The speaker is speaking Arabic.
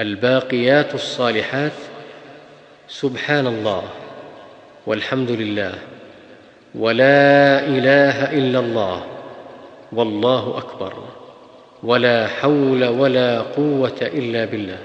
الباقيات الصالحات سبحان الله والحمد لله ولا إله إلا الله والله أكبر ولا حول ولا قوة إلا بالله